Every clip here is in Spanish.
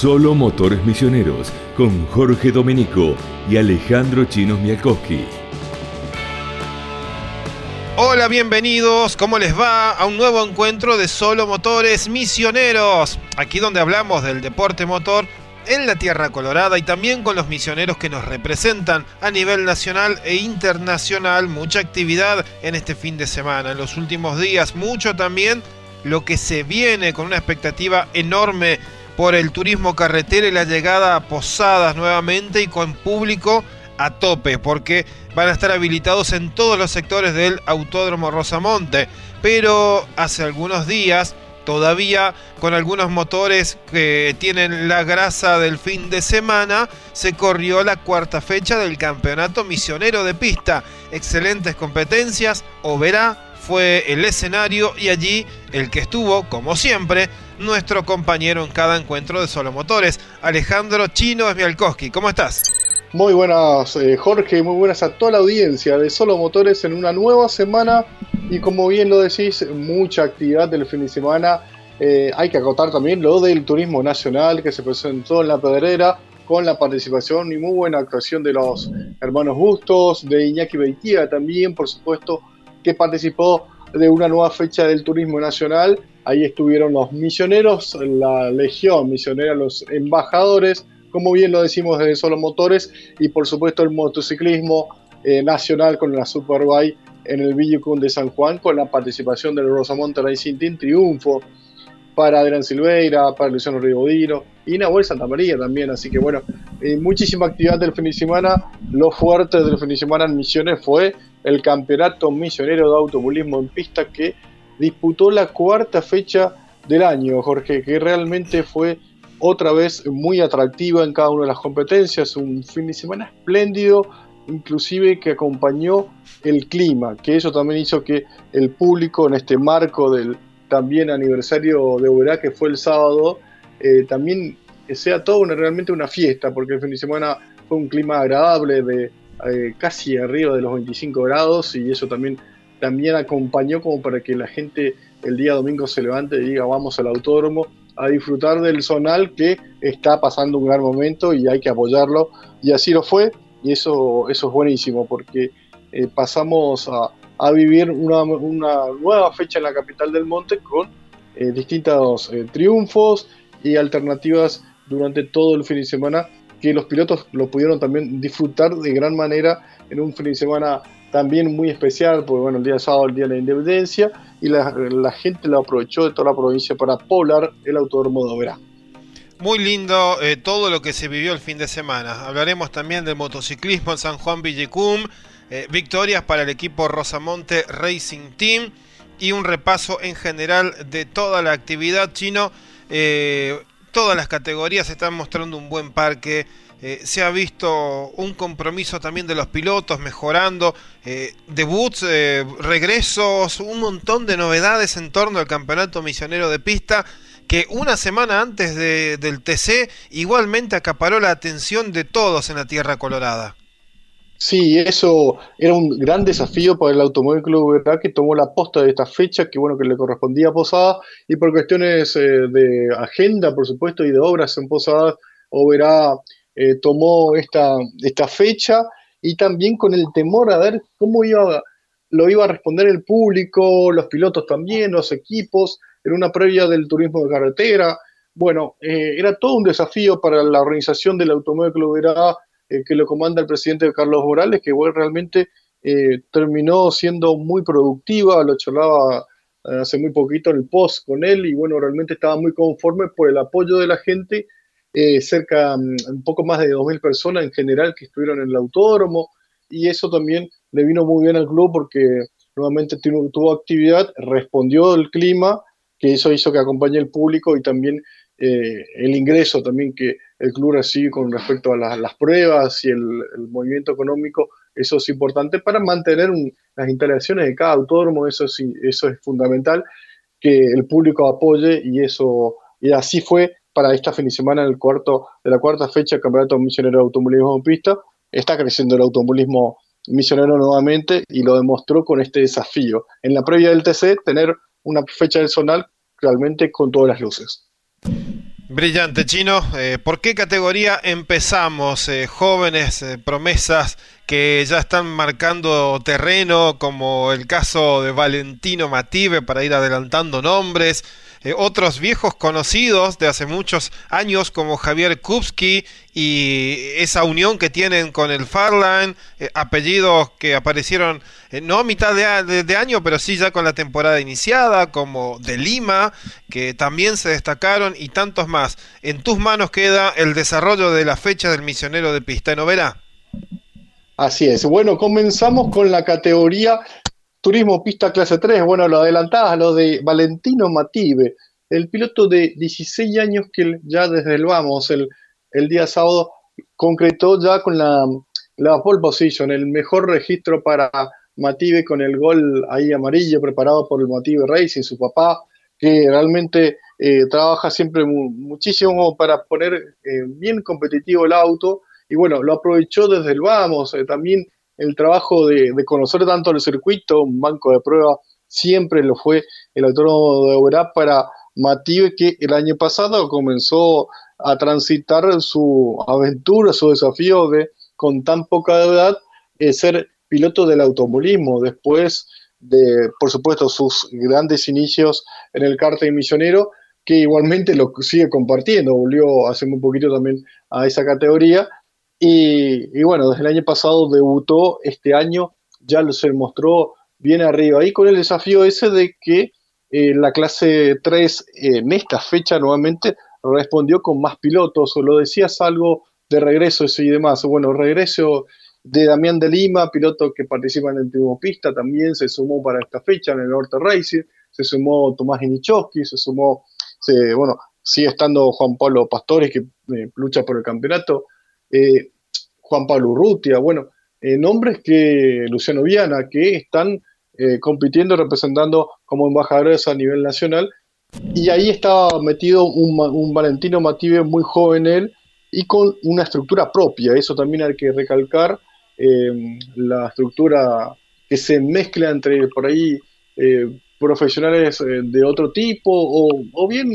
Solo Motores Misioneros con Jorge Domenico y Alejandro Chinos Mialkowski. Hola, bienvenidos, ¿cómo les va? A un nuevo encuentro de Solo Motores Misioneros. Aquí donde hablamos del deporte motor en la Tierra Colorada y también con los misioneros que nos representan a nivel nacional e internacional. Mucha actividad en este fin de semana, en los últimos días, mucho también lo que se viene con una expectativa enorme por el turismo carretera y la llegada a posadas nuevamente y con público a tope, porque van a estar habilitados en todos los sectores del Autódromo Rosamonte. Pero hace algunos días, todavía con algunos motores que tienen la grasa del fin de semana, se corrió la cuarta fecha del Campeonato Misionero de Pista. Excelentes competencias, Oberá fue el escenario y allí el que estuvo, como siempre, nuestro compañero en cada encuentro de Solo Motores, Alejandro Chino Esmialkowski. ¿Cómo estás? Muy buenas, eh, Jorge, muy buenas a toda la audiencia de Solo Motores en una nueva semana y como bien lo decís, mucha actividad del fin de semana. Eh, hay que acotar también lo del turismo nacional que se presentó en la Pedrera con la participación y muy buena actuación de los hermanos Bustos, de Iñaki Beitía también, por supuesto, que participó de una nueva fecha del turismo nacional. Ahí estuvieron los misioneros, la legión misionera, los embajadores, como bien lo decimos de Solo Motores, y por supuesto el motociclismo eh, nacional con la Superbike en el Villucún de San Juan, con la participación del Rosamonte Racing Team Triunfo para Adrián Silveira, para Luciano Ribodino y Nahuel Santa María también. Así que bueno, eh, muchísima actividad del fin de semana. Lo fuerte del fin de semana en Misiones fue el Campeonato Misionero de Automovilismo en Pista que disputó la cuarta fecha del año, Jorge, que realmente fue otra vez muy atractiva en cada una de las competencias, un fin de semana espléndido, inclusive que acompañó el clima, que eso también hizo que el público en este marco del también aniversario de Uberá, que fue el sábado, eh, también sea todo una, realmente una fiesta, porque el fin de semana fue un clima agradable de eh, casi arriba de los 25 grados y eso también, también acompañó como para que la gente el día domingo se levante y diga vamos al autódromo a disfrutar del zonal que está pasando un gran momento y hay que apoyarlo y así lo fue y eso, eso es buenísimo porque eh, pasamos a, vivir una, una, nueva fecha en la capital del monte con eh, distintos triunfos y alternativas durante todo el fin de semana que los pilotos lo pudieron también disfrutar de gran manera en un fin de semana también muy especial, porque bueno, el día sábado, el día de la independencia, y la, gente lo aprovechó de toda la provincia para poblar el autódromo de Oberá. Muy lindo eh, todo lo que se vivió el fin de semana. Hablaremos también del motociclismo en San Juan Villecum, eh, victorias para el equipo Rosamonte Racing Team y un repaso en general de toda la actividad chino. Eh, todas las categorías están mostrando un buen parque. Eh, se ha visto un compromiso también de los pilotos mejorando, eh, debuts, eh, regresos, un montón de novedades en torno al campeonato misionero de pista que una semana antes del TC igualmente acaparó la atención de todos en la Tierra Colorada. Sí, eso era un gran desafío para el Automóvil Club ¿verdad? que tomó la posta de esta fecha, que bueno, que le correspondía a Posada, y por cuestiones eh, de agenda, por supuesto, y de obras en Posadas, Oberá eh, tomó esta, fecha, y también con el temor a ver cómo iba, lo iba a responder el público, los pilotos también, los equipos, en una previa del turismo de carretera. Bueno, eh, era todo un desafío para la organización del Automóvil Club Verá eh, que lo comanda el presidente Carlos Morales, que realmente eh, terminó siendo muy productiva, lo charlaba hace muy poquito en el post con él y bueno, realmente estaba muy conforme por el apoyo de la gente, cerca, mm, un poco más de 2.000 personas en general que estuvieron en el autódromo y eso también le vino muy bien al club porque nuevamente tuvo, actividad, respondió el clima, que eso hizo que acompañe el público y también el ingreso también que el club recibe con respecto a las pruebas y el, movimiento económico, eso es importante para mantener las instalaciones de cada autódromo, eso es, eso es fundamental, que el público apoye y eso, y así fue para esta fin de semana el cuarto, de la cuarta fecha del Campeonato Misionero de Automovilismo en Pista, está creciendo el automovilismo misionero nuevamente y lo demostró con este desafío. En la previa del TC, tener una fecha del zonal realmente con todas las luces. Brillante, Chino. Eh, ¿Por qué categoría empezamos? Eh, jóvenes, eh, promesas que ya están marcando terreno, como el caso de Valentino Mative, para ir adelantando nombres. Eh, otros viejos conocidos de hace muchos años como Javier Kupski y esa unión que tienen con el Farline, eh, apellidos que aparecieron eh, no a mitad de, año, pero sí ya con la temporada iniciada, como de Lima, que también se destacaron y tantos más. En tus manos queda el desarrollo de la fecha del misionero de pista, ¿no verá? Así es. Bueno, comenzamos con la categoría Turismo Pista Clase 3, bueno, lo adelantabas, lo de Valentino Mative, el piloto de 16 años que ya desde el vamos, el, el día sábado, concretó ya con la, la pole position, el mejor registro para Mative con el gol ahí amarillo preparado por el Mative Racing, su papá, que realmente eh, trabaja siempre muchísimo para poner eh, bien competitivo el auto. Y bueno, lo aprovechó desde el vamos, eh, también el trabajo de, conocer tanto el circuito, un banco de prueba, siempre lo fue el autónomo de Oberá para Mative, que el año pasado comenzó a transitar su aventura, su desafío de, con tan poca edad, eh, ser piloto del automovilismo. Después de, por supuesto, sus grandes inicios en el karting misionero, que igualmente lo sigue compartiendo, volvió hace muy poquito también a esa categoría, y, bueno, desde el año pasado debutó, este año ya se mostró bien arriba. Y con el desafío ese de que eh, la clase 3 en esta fecha nuevamente respondió con más pilotos, o lo decías algo de regreso y demás. Bueno, regreso de Damián de Lima, piloto que participa en el último pista, también se sumó para esta fecha en el Norte Racing, se sumó Tomás Genichowski, se sumó, bueno, sigue estando Juan Pablo Pastores que eh, lucha por el campeonato. Eh, Juan Pablo Urrutia, bueno, eh, nombres que Luciano Viana, que están eh, compitiendo, representando como embajadores a nivel nacional, y ahí estaba metido un, Valentino Mative muy joven él, y con una estructura propia, eso también hay que recalcar, la estructura que se mezcla entre por ahí profesionales de otro tipo, o bien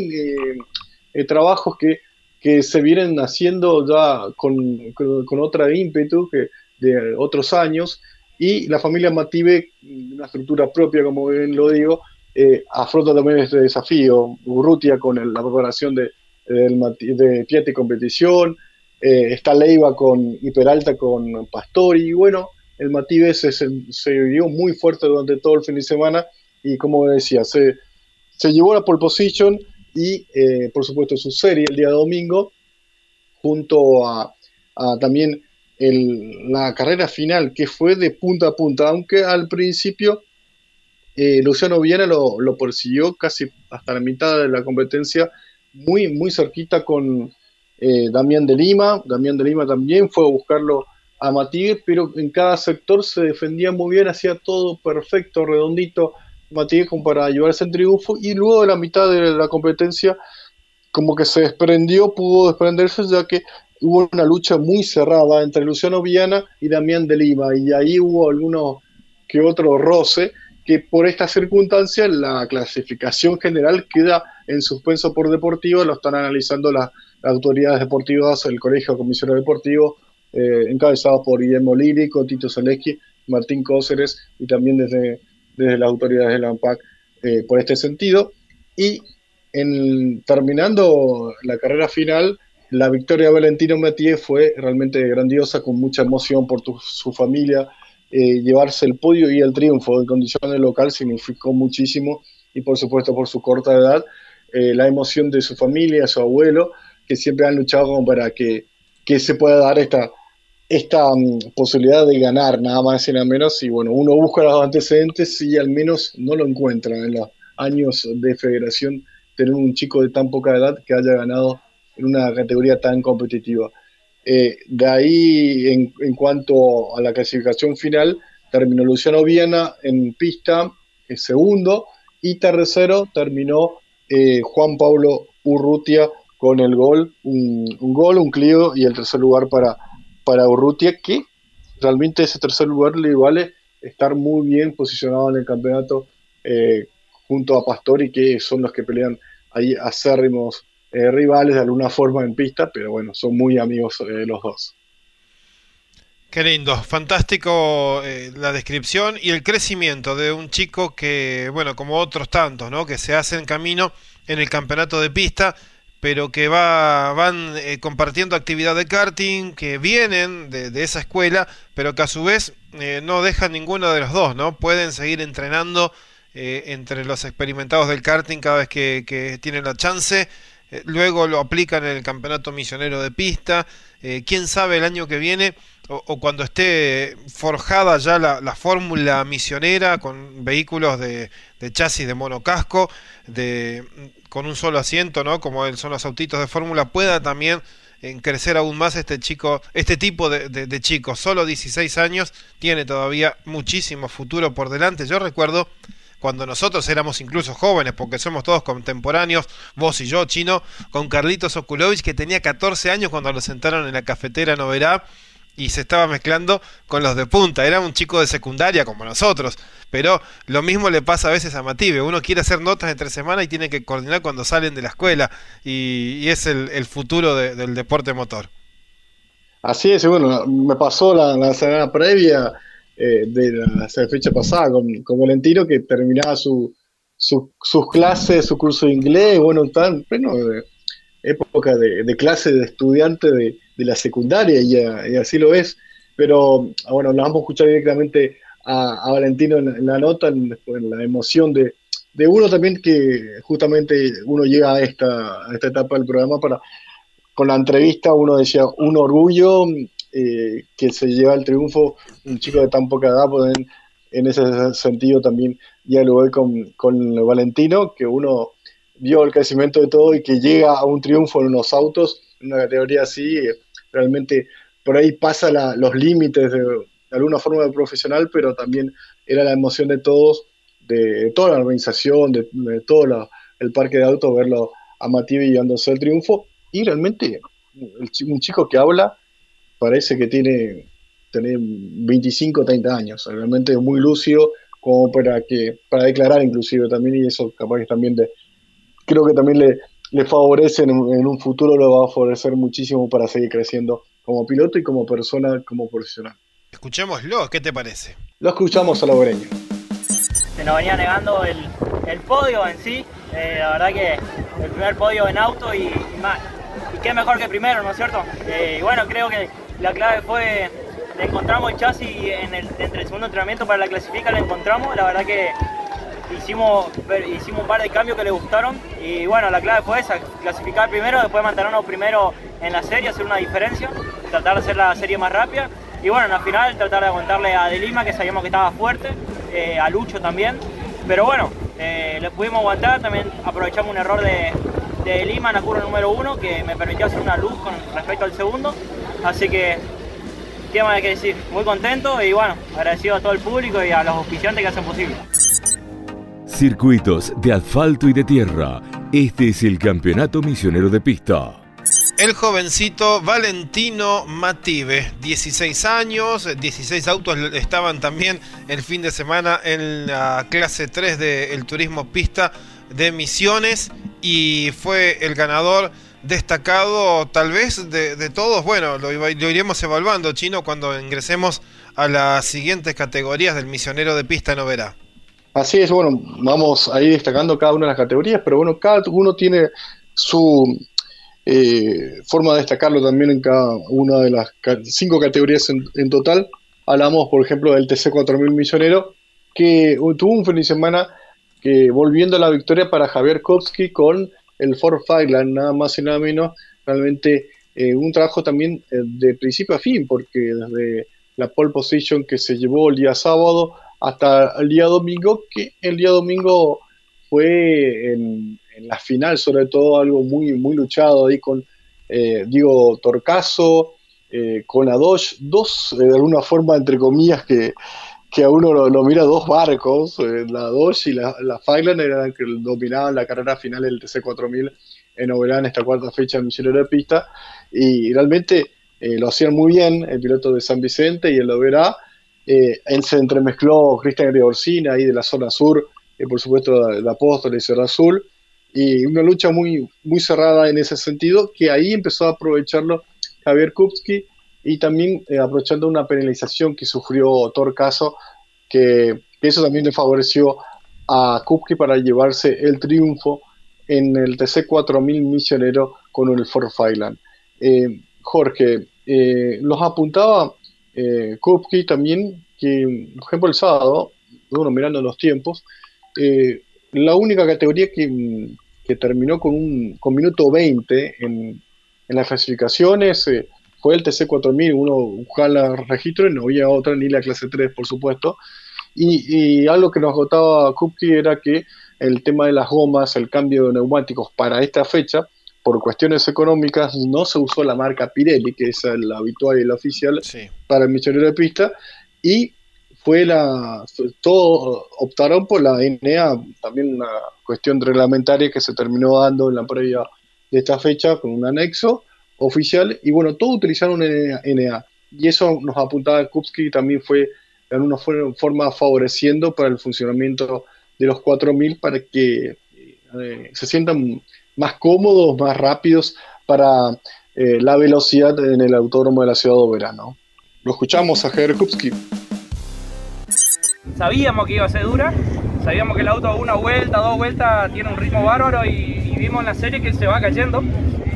trabajos que que se vienen haciendo ya con, con, otra ímpetu que de otros años y la familia Mative, una estructura propia, como bien lo digo, eh, afronta también este desafío. Urrutia con la preparación de, de, Piatti Competición, eh, está Leiva con Hiperalta con Pastori, y bueno, el Mative se, se, vivió muy fuerte durante todo el fin de semana y como decía, se, se llevó la pole position y eh, por supuesto su serie el día domingo, junto a, también la carrera final que fue de punta a punta, aunque al principio eh, Luciano Viana lo, persiguió casi hasta la mitad de la competencia, muy, muy cerquita con eh, Damián de Lima. Damián de Lima también fue a buscarlo a Matías, pero en cada sector se defendía muy bien, hacía todo perfecto, redondito, Matías como para llevarse el triunfo y luego de la mitad de la competencia como que se desprendió, pudo desprenderse ya que hubo una lucha muy cerrada entre Luciano Viana y Damián de Lima y ahí hubo algunos que otro roce que por estas circunstancias la clasificación general queda en suspenso por deportivo, lo están analizando las, autoridades deportivas, el Colegio de Comisiones Deportivos, eh, encabezado por Guillermo Lírico, Tito Zaleski, Martín Cóceres y también desde desde las autoridades de la ANPAC eh, por este sentido. Y en, terminando la carrera final, la victoria de Valentino Matié fue realmente grandiosa, con mucha emoción por su familia. Eh, llevarse el podio y el triunfo en condiciones local significó muchísimo y por supuesto por su corta edad, eh, la emoción de su familia, su abuelo, que siempre han luchado para que, que se pueda dar esta, esta mm, posibilidad de ganar, nada más y nada menos, y bueno, uno busca los antecedentes y al menos no lo encuentra en los años de federación tener un chico de tan poca edad que haya ganado en una categoría tan competitiva. Eh, de ahí, en, en, cuanto a la clasificación final, terminó Luciano Viana en pista eh, segundo y tercero terminó eh, Juan Pablo Urrutia con el gol, un, gol, un Clio y el tercer lugar para para Urrutia, que realmente ese tercer lugar le vale estar muy bien posicionado en el campeonato eh, junto a Pastori, que son los que pelean ahí acérrimos rivales de alguna forma en pista, pero bueno, son muy amigos los dos. Qué lindo, fantástico la descripción y el crecimiento de un chico que, bueno, como otros tantos, ¿no? Que se hacen camino en el campeonato de pista pero que va, van eh, compartiendo actividad de karting, que vienen de, esa escuela, pero que a su vez eh, no dejan ninguno de los dos, ¿no? Pueden seguir entrenando eh, entre los experimentados del karting cada vez que, tienen la chance. luego lo aplican en el campeonato misionero de pista. Quién sabe el año que viene o, cuando esté forjada ya la, fórmula misionera con vehículos de, de chasis de monocasco, de, con un solo asiento, ¿no? Como son los autitos de fórmula, pueda también en crecer aún más este chico, este tipo de, de, chicos. Solo 16 años, tiene todavía muchísimo futuro por delante. Yo recuerdo cuando nosotros éramos incluso jóvenes, porque somos todos contemporáneos, vos y yo, chino, con Carlitos Okulovich, que tenía 14 años cuando lo sentaron en la cafetera Noverá y se estaba mezclando con los de punta. Era un chico de secundaria como nosotros. Pero lo mismo le pasa a veces a Mative. Uno quiere hacer notas entre semana y tiene que coordinar cuando salen de la escuela. Y, es el, futuro del deporte motor. Así es, bueno, me pasó la, semana previa eh, de la, fecha pasada con, con Valentino que terminaba su, sus clases, su curso de inglés, bueno, tan pleno de época de, de clase de estudiante de, de la secundaria y, así lo es. Pero ah, bueno, nos vamos a escuchar directamente a, Valentino en, la nota, en, la emoción de, uno también que justamente uno llega a esta, esta etapa del programa para, con la entrevista, uno decía un orgullo eh, que se lleva el triunfo, un chico de tan poca edad, pues en, en ese sentido también dialogué con, con Valentino, que uno vio el crecimiento de todo y que llega a un triunfo en unos autos, en una categoría así, realmente por ahí pasa los límites de, alguna forma de profesional, pero también era la emoción de todos, de, toda la organización, de, todo el parque de autos, verlo a Mativi llevándose el triunfo. Y realmente un chico que habla parece que tiene, tiene 25 30 años, realmente muy lúcido como para que para declarar inclusive también y eso capaz que también de, creo que también le, le favorece en, un futuro, lo va a favorecer muchísimo para seguir creciendo como piloto y como persona, como profesional. Escuchémoslo, ¿qué te parece? Lo escuchamos a Logroño. Se nos venía negando el, podio en sí, eh, la verdad que el primer podio en auto y, más. Y qué mejor que primero, ¿no es cierto? Eh, y bueno, creo que la clave fue, encontramos el chasis en el, entre el segundo entrenamiento para la clasifica, lo encontramos, la verdad que hicimos, hicimos un par de cambios que le gustaron y bueno, la clave fue clasificar primero, después mantenernos primero en la serie, hacer una diferencia, tratar de hacer la serie más rápida. Y bueno, en la final tratar de aguantarle a De Lima, que sabíamos que estaba fuerte, eh, a Lucho también, pero bueno, eh, le pudimos aguantar, también aprovechamos un error de, de Lima en la curva número uno que me permitió hacer una luz con respecto al segundo, así que qué más hay que decir, muy contento y bueno, agradecido a todo el público y a los auspiciantes que hacen posible. Circuitos de asfalto y de tierra. Este es el Campeonato Misionero de Pista. El jovencito Valentino Mative, 16 años, 16 autos estaban también el fin de semana en la clase 3 del turismo pista de Misiones y fue el ganador destacado tal vez de, todos. Bueno, lo, lo, iremos evaluando, Chino, cuando ingresemos a las siguientes categorías del misionero de pista no verá. Así es, bueno, vamos a ir destacando cada una de las categorías, pero bueno, cada uno tiene su eh, forma de destacarlo también en cada una de las cinco categorías en, total. Hablamos, por ejemplo, del TC4000 Misionero, que tuvo un fin de semana que volviendo a la victoria para Javier Kopsky con el Ford Fireland, nada más y nada menos, realmente eh, un trabajo también eh, de principio a fin, porque desde la pole position que se llevó el día sábado hasta el día domingo, que el día domingo fue en, la final, sobre todo algo muy, muy luchado ahí con eh, Diego Torcaso, eh, con la dos, eh, de alguna forma, entre comillas, que, que a uno lo, mira dos barcos, la dos y la, la eran que dominaban la carrera final del TC4000 en Oberá en esta cuarta fecha en Misionero de Pista, y realmente lo hacían muy bien el piloto de San Vicente y el Oberá, eh, él se entremezcló Cristian Gregorsina ahí de la zona sur, y por supuesto de Apóstoles y Cerro Azul, y una lucha muy, muy cerrada en ese sentido, que ahí empezó a aprovecharlo Javier Kupski y también eh, aprovechando una penalización que sufrió Torcaso, que, eso también le favoreció a Kupski para llevarse el triunfo en el TC4000 misionero con el Ford Failand. Eh, Jorge, eh, los apuntaba eh, Kupski también, que por ejemplo el sábado, uno mirando los tiempos, eh, la única categoría que, terminó con un minuto 20 en, en las clasificaciones fue el TC4000, uno el registro y no había otra, ni la clase 3 por supuesto, y, y algo que nos agotaba Kupski era que el tema de las gomas, el cambio de neumáticos para esta fecha, por cuestiones económicas, no se usó la marca Pirelli, que es la habitual y la oficial Sí. para el misionero de pista, y fue la. Todos optaron por la NA, también una cuestión reglamentaria que se terminó dando en la previa de esta fecha con un anexo oficial, y bueno, todos utilizaron NA, y eso nos apuntaba Kupski también fue de alguna forma favoreciendo para el funcionamiento de los 4000 para que eh, se sientan más cómodos, más rápidos para eh, la velocidad en el autódromo de la ciudad de Verano. Lo escuchamos a Javier Kupski. Sabíamos que iba a ser dura, sabíamos que el auto una vuelta, dos vueltas tiene un ritmo bárbaro y, vimos en la serie que se va cayendo.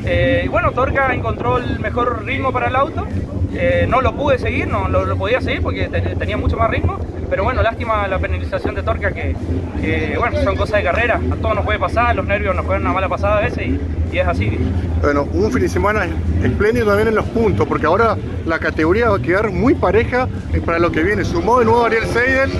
Eh, y bueno, Torca encontró el mejor ritmo para el auto. Eh, no lo pude seguir, no lo, podía seguir porque te, tenía mucho más ritmo. Pero bueno, lástima la penalización de Torca que, que, bueno, son cosas de carrera. A todos nos puede pasar, los nervios nos juegan una mala pasada a veces y, y es así. Bueno, un fin de semana espléndido también en los puntos, porque ahora la categoría va a quedar muy pareja eh, para lo que viene. Sumó de nuevo Ariel Seidel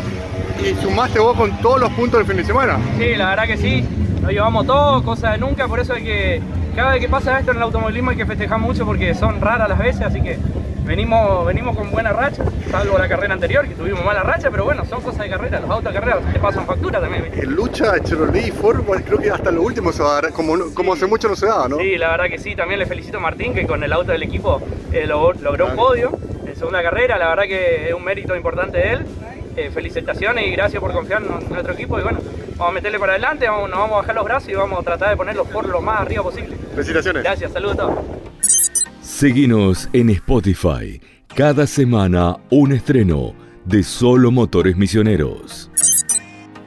y sumaste vos con todos los puntos del fin de semana. Sí, la verdad que sí. Nos llevamos todo, cosa de nunca, por eso hay que cada vez que pasa esto en el automovilismo hay que festejar mucho porque son raras las veces, así que venimos, venimos con buena racha, salvo la carrera anterior que tuvimos mala racha, pero bueno, son cosas de carrera, los autos de carrera te pasan factura también. En lucha Chevrolet y Ford, creo que hasta lo último se va a dar, como, como hace mucho no se daba, ¿no? Sí, la verdad que sí, también le felicito a Martín que con el auto del equipo eh, logró un podio en segunda carrera, la verdad que es un mérito importante de él. Eh, felicitaciones y gracias por confiar en nuestro equipo y bueno, vamos a meterle para adelante, vamos, nos vamos a bajar los brazos y vamos a tratar de ponerlos por lo más arriba posible. Felicitaciones. Gracias, saludos a todos. Seguinos en Spotify. Cada semana un estreno de Solo Motores Misioneros.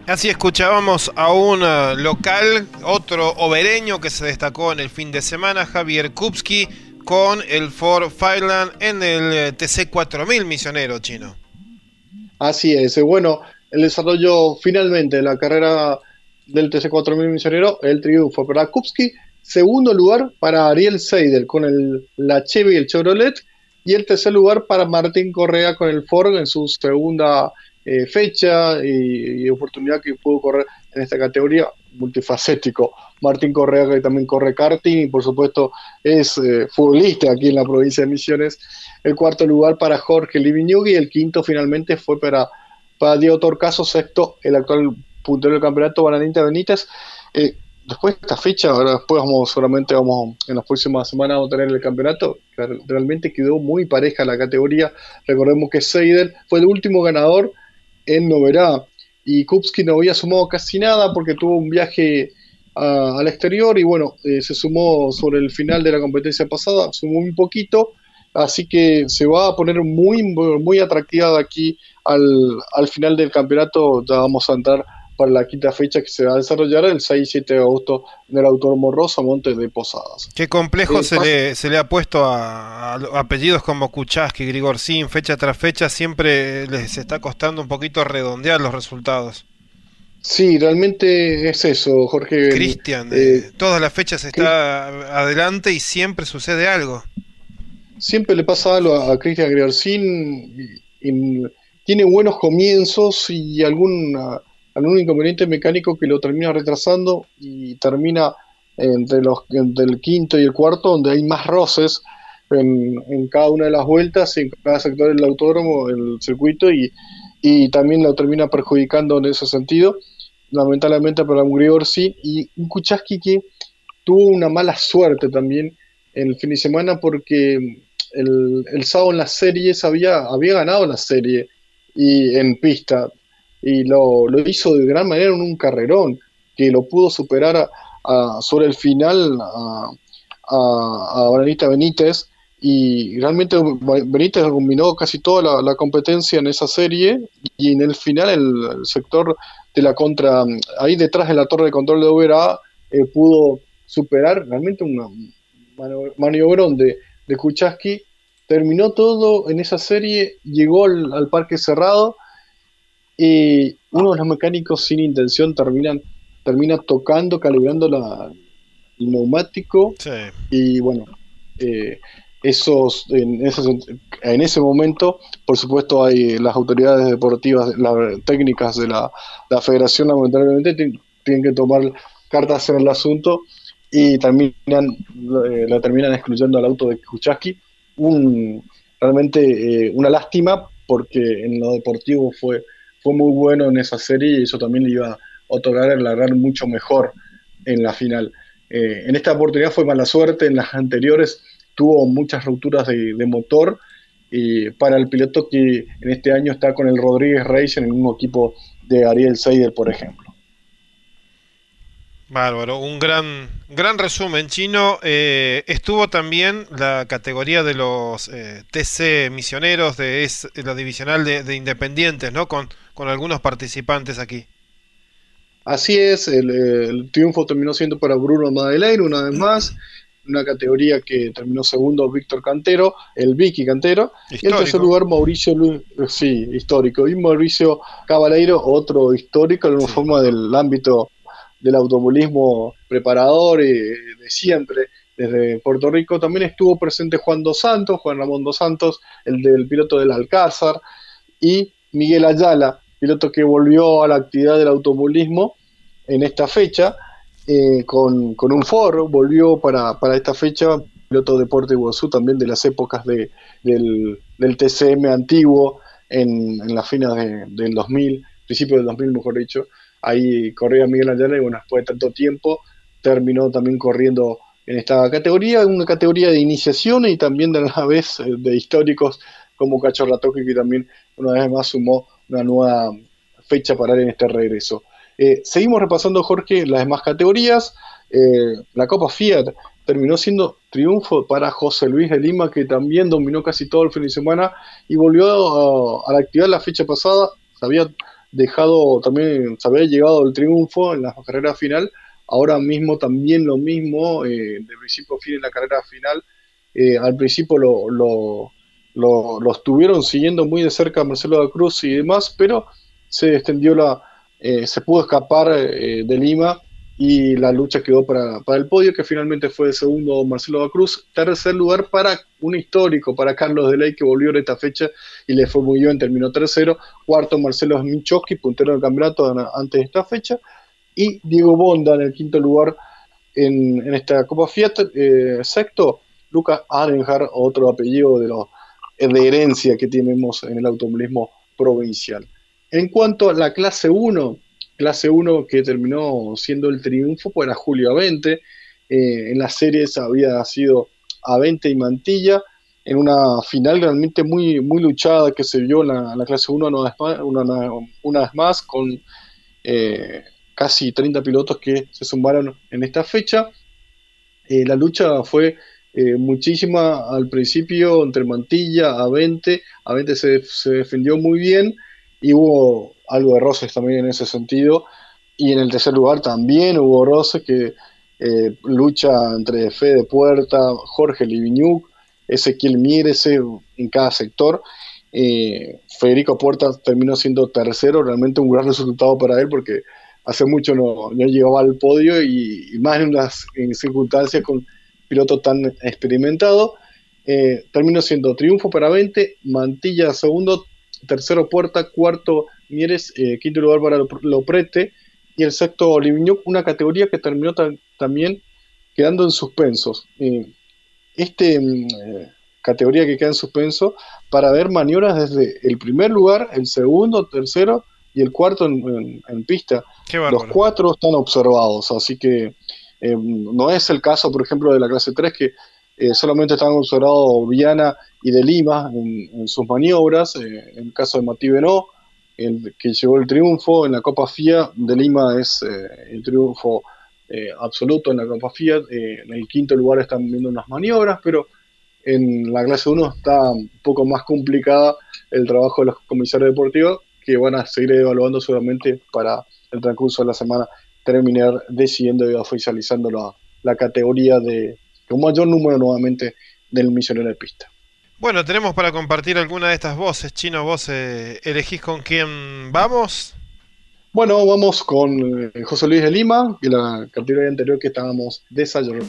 Así escuchábamos a un uh, local, otro obereño que se destacó en el fin de semana, Javier Kupski, con el Ford Fireland en el eh, TC4000 misionero chino. Así es. Bueno, el desarrollo finalmente de la carrera del TC4000 misionero, el triunfo para Kupski. Segundo lugar para Ariel Seidel con el, la Chevy y el Chevrolet. Y el tercer lugar para Martín Correa con el Ford en su segunda eh, fecha y, y oportunidad que pudo correr en esta categoría multifacético. Martín Correa que también corre karting y por supuesto es eh, futbolista aquí en la provincia de Misiones. El cuarto lugar para Jorge Liviñugui el quinto finalmente fue para, para Diego Torcaso, sexto el actual puntero del campeonato, Bananita Benítez. Eh, después de esta fecha, ahora después vamos, seguramente vamos, en las próximas semanas vamos a tener el campeonato, realmente quedó muy pareja la categoría. Recordemos que Seidel fue el último ganador en Noverá y Kupski no había sumado casi nada porque tuvo un viaje a- al exterior y bueno, eh, se sumó sobre el final de la competencia pasada, sumó un poquito, así que se va a poner muy, muy atractiva de aquí al, al final del campeonato, ya vamos a entrar para la quinta fecha que se va a desarrollar el 6 y 7 de agosto en el Autódromo Rosa Montes de Posadas. Qué complejo Eh, se, le, se le ha puesto a, a apellidos como Kuchaski, Grigorcín, fecha tras fecha, siempre les está costando un poquito redondear los resultados. Sí, realmente es eso, Jorge. Cristian, eh, eh, todas las fechas está adelante y siempre sucede algo. Siempre le pasa algo a, a Cristian y tiene buenos comienzos y algún, algún inconveniente mecánico que lo termina retrasando y termina entre, los, entre el quinto y el cuarto, donde hay más roces en, en cada una de las vueltas, en cada sector del autódromo, el circuito, y, y también lo termina perjudicando en ese sentido, lamentablemente para un Grigorsi y un Kuchaski que tuvo una mala suerte también el fin de semana porque el, el sábado en las series había, había ganado la serie y en pista y lo, lo hizo de gran manera en un carrerón que lo pudo superar a, sobre el final a, a, Benítez y realmente Benítez dominó casi toda la, competencia en esa serie y en el final el, sector de la contra, ahí detrás de la torre de control de Ubera eh, pudo superar realmente un maniobrón de, de Kuchaski, terminó todo en esa serie, llegó al, parque cerrado y uno de los mecánicos sin intención terminan, termina tocando, calibrando la, el neumático y bueno, eh, esos, en ese, en ese momento, por supuesto, hay las autoridades deportivas, las técnicas de la, la federación, lamentablemente, tienen que tomar cartas en el asunto y terminan, eh, la terminan excluyendo al auto de Kuchaski. Un, realmente eh, una lástima porque en lo deportivo fue, fue muy bueno en esa serie y eso también le iba a otorgar el largar mucho mejor en la final. Eh, en esta oportunidad fue mala suerte, en las anteriores tuvo muchas rupturas de, motor y para el piloto que en este año está con el Rodríguez Racing en el mismo equipo de Ariel Seidel, por ejemplo. Bárbaro, un gran, gran resumen chino. Eh, estuvo también la categoría de los eh, TC misioneros de la divisional de, Independientes, ¿no? Con, con algunos participantes aquí. Así es, el, triunfo terminó siendo para Bruno Madeleine una vez más, una categoría que terminó segundo Víctor Cantero, el Vicky Cantero, y en tercer lugar Mauricio Luis, sí, histórico, y Mauricio Cabaleiro, otro histórico en la forma del ámbito del automovilismo preparador y de siempre desde Puerto Rico. También estuvo presente Juan Dos Santos, Juan Ramón Dos Santos, el del piloto del Alcázar, y Miguel Ayala, piloto que volvió a la actividad del automovilismo en esta fecha eh, con, un foro, volvió para, esta fecha, piloto de Deporte Iguazú también de las épocas de, del, TCM antiguo en, en las finas del 2000, principio del 2000 mejor dicho, ahí corría Miguel Ayala y bueno, después de tanto tiempo terminó también corriendo en esta categoría, una categoría de iniciación y también de la vez eh, de históricos como Cachorla Toque que también una vez más sumó una nueva fecha para en este regreso. Eh, seguimos repasando, Jorge, las demás categorías. Eh, la Copa Fiat terminó siendo triunfo para José Luis de Lima, que también dominó casi todo el fin de semana y volvió a, la actividad la fecha pasada. Se dejado también, se había llegado el triunfo en la carrera final. Ahora mismo también lo mismo, eh, de principio a fin en la carrera final. Eh, al principio lo, lo, lo, estuvieron siguiendo muy de cerca Marcelo da Cruz y demás, pero se extendió la, eh, se pudo escapar de Lima y la lucha quedó para, para, el podio, que finalmente fue el segundo Marcelo da Cruz. Tercer lugar para un histórico, para Carlos de Ley, que volvió en esta fecha y le fue muy bien, terminó tercero. Cuarto, Marcelo Michowski, puntero del campeonato antes de esta fecha. Y Diego Bonda en el quinto lugar en, esta Copa Fiat. Eh, sexto, Lucas Arenjar, otro apellido de, los, de herencia que tenemos en el automovilismo provincial. En cuanto a la clase 1, clase 1 que terminó siendo el triunfo, pues era Julio Avente. Eh, en las series había sido Avente y Mantilla, en una final realmente muy, muy luchada que se vio en la, clase 1 una, vez más, con eh, casi 30 pilotos que se sumaron en esta fecha. Eh, la lucha fue muchísima al principio entre Mantilla, Avente. Avente se, se defendió muy bien y hubo algo de roces también en ese sentido. Y en el tercer lugar también hubo roces que eh, lucha entre Fede Puerta, Jorge Liviñuc, Ezequiel Mírese en cada sector. Eh, Federico Puerta terminó siendo tercero, realmente un gran resultado para él porque hace mucho no, llegaba al podio y, más en unas circunstancias con piloto tan experimentado. Eh, terminó siendo triunfo para 20, Mantilla segundo, tercero Puerta, cuarto Mieres, eh, quinto lugar para Loprete y el sexto Livignuc, una categoría que terminó también quedando en suspensos. Eh, este mm, eh, categoría que queda en suspenso para ver maniobras desde el primer lugar, el segundo, tercero y el cuarto en, pista. Los cuatro están observados, así que no es el caso, por ejemplo, de la clase 3 que solamente están observados Viana y de Lima en, sus maniobras, en el caso de Mati no el que llevó el triunfo en la Copa FIA de Lima es eh, el triunfo eh, absoluto en la Copa Fiat. Eh, en el quinto lugar están viendo unas maniobras, pero en la clase 1 está un poco más complicada el trabajo de los comisarios deportivos que van a seguir evaluando seguramente para el transcurso de la semana terminar decidiendo y oficializando la, la categoría de un mayor número nuevamente del misionero de pista. Bueno, tenemos para compartir alguna de estas voces. Chino, vos eh, elegís con quién vamos. Bueno, vamos con eh, José Luis de Lima, y la categoría anterior que estábamos desarrollando.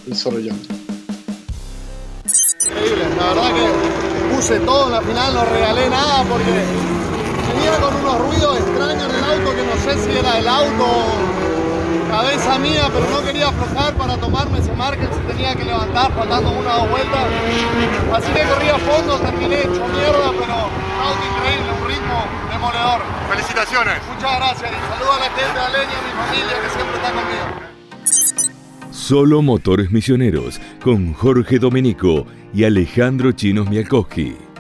Increíble, la verdad que puse todo en la final, no regalé nada porque venía con unos ruidos extraños en el auto que no sé si era el auto cabeza mía, pero no quería aflojar para tomarme ese margen, se tenía que levantar faltando una o dos vueltas. Así que corrí a fondo, terminé hecho mierda, pero auto increíble, un ritmo demoledor. Felicitaciones. Muchas gracias y saludo a la gente de Aleña, a mi familia que siempre está conmigo. Solo Motores Misioneros con Jorge Domenico y Alejandro Chinos Mialkowski.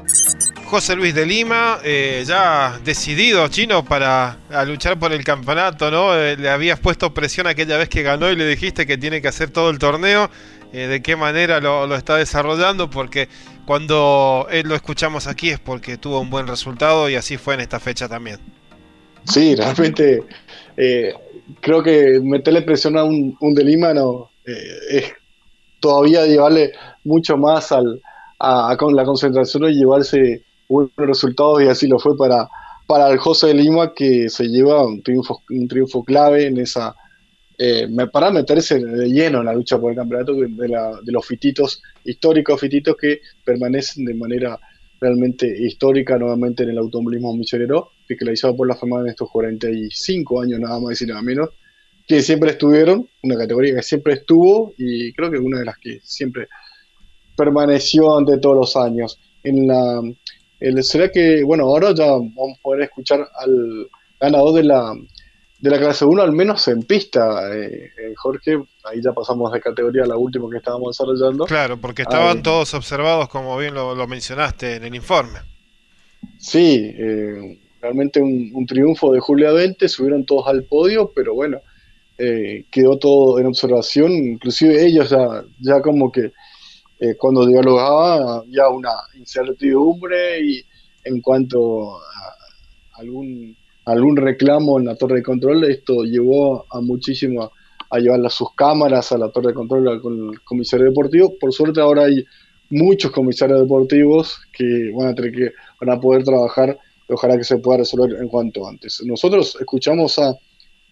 José Luis de Lima, eh, ya decidido, chino, para luchar por el campeonato, ¿no? Eh, le habías puesto presión aquella vez que ganó y le dijiste que tiene que hacer todo el torneo. Eh, ¿De qué manera lo, está desarrollando? Porque cuando lo escuchamos aquí es porque tuvo un buen resultado y así fue en esta fecha también. Sí, realmente creo que meterle presión a un, de Lima no, es todavía llevarle mucho más al, a, la concentración y llevarse buenos resultados y así lo fue para, para el José de Lima que se lleva un triunfo, un triunfo clave en esa eh, para meterse de lleno en la lucha por el campeonato de, la, de los fititos históricos fititos que permanecen de manera realmente histórica nuevamente en el automovilismo misionero fiscalizado por la fama en estos 45 años nada más y nada menos que siempre estuvieron, una categoría que siempre estuvo y creo que una de las que siempre permaneció ante todos los años. En la, será que, bueno, ahora ya vamos a poder escuchar al ganador de la, de la clase 1, al menos en pista, eh, eh, Jorge. Ahí ya pasamos de categoría a la última que estábamos desarrollando. Claro, porque estaban ah, todos observados, como bien lo, mencionaste en el informe. Sí, eh, realmente un, triunfo de Julio 20, subieron todos al podio, pero bueno, quedó todo en observación, inclusive ellos ya, ya como que eh, cuando dialogaba había una incertidumbre y en cuanto a algún, algún reclamo en la torre de control, esto llevó a muchísimo a, llevar sus cámaras a la torre de control con el comisario deportivo. Por suerte ahora hay muchos comisarios deportivos que van a tener que van a poder trabajar ojalá que se pueda resolver en cuanto antes. Nosotros escuchamos a,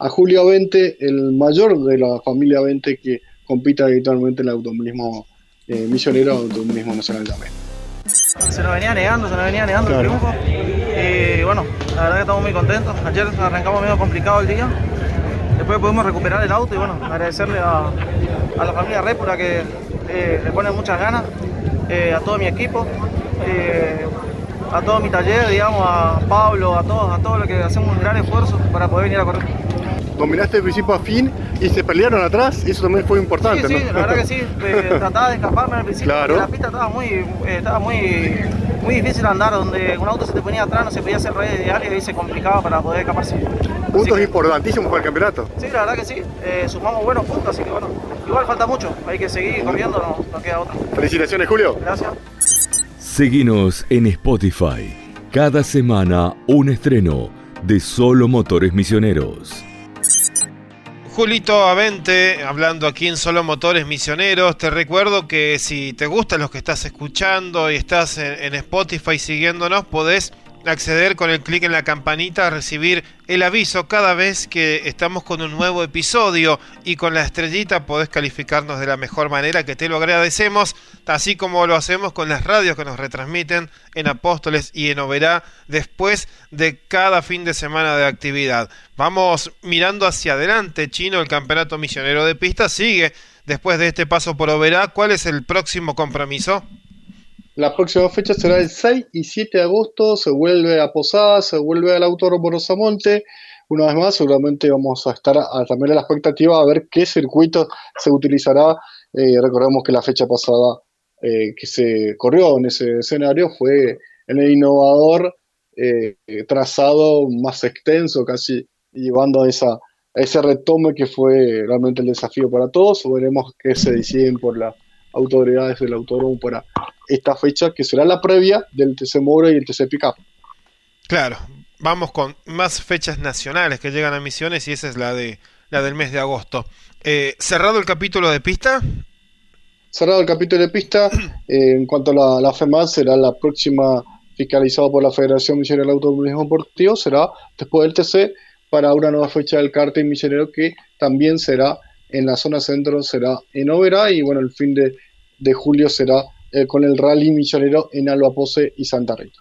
a Julio Vente, el mayor de la familia Vente que compita habitualmente en el automovilismo eh, misionero de un mismo nacional también. Se nos venía negando, se nos venía negando el triunfo. Y bueno, la verdad que estamos muy contentos. Ayer arrancamos medio complicado el día. Después pudimos recuperar el auto y bueno, agradecerle a, la familia Répula que eh, le pone muchas ganas, eh, a todo mi equipo, a todo mi taller, digamos, a Pablo, a todos, a todos los que hacemos un gran esfuerzo para poder venir a correr dominaste de principio a fin y se pelearon atrás, y eso también fue importante. Sí, sí la verdad que sí, eh, trataba de escaparme al principio, claro. la pista estaba muy, eh, estaba muy, muy difícil andar, donde un auto se te ponía atrás, no se podía hacer red diario y se complicaba para poder escaparse. Puntos importantísimos para el campeonato. Sí, la verdad que sí, eh, sumamos buenos puntos, así que bueno, igual falta mucho, hay que seguir corriendo, no, no queda otra. Felicitaciones, Julio. Gracias. Seguinos en Spotify. Cada semana un estreno de Solo Motores Misioneros. Julito Avente, hablando aquí en Solo Motores Misioneros. Te recuerdo que si te gustan los que estás escuchando y estás en, Spotify siguiéndonos, podés acceder con el clic en la campanita a recibir el aviso cada vez que estamos con un nuevo episodio y con la estrellita podés calificarnos de la mejor manera que te lo agradecemos, así como lo hacemos con las radios que nos retransmiten en Apóstoles y en Oberá después de cada fin de semana de actividad. Vamos mirando hacia adelante, Chino, el campeonato misionero de pista sigue después de este paso por Oberá. ¿Cuál es el próximo compromiso? La próxima fecha será el 6 y 7 de agosto, se vuelve a Posada, se vuelve al Autódromo Rosamonte. Una vez más, seguramente vamos a estar también a la expectativa a ver qué circuito se utilizará. Eh, recordemos que la fecha pasada eh, que se corrió en ese escenario fue en el innovador eh, trazado más extenso, casi llevando a ese retome que fue realmente el desafío para todos. Veremos qué se deciden por las autoridades del autódromo para esta fecha, que será la previa del TC Moura y el TC Pickup. Claro, vamos con más fechas nacionales que llegan a Misiones y esa es la de la del mes de agosto. Eh, ¿Cerrado el capítulo de pista? Cerrado el capítulo de pista. Eh, en cuanto a la, la FEMAD, será la próxima fiscalizado por la Federación Misionera del Automovilismo Deportivo, será después del TC para una nueva fecha del cartel misionero que también será en la zona centro, será en Oberá y bueno, el fin de, de julio será eh, con el rally misionero en Alba Pose y Santa Rita.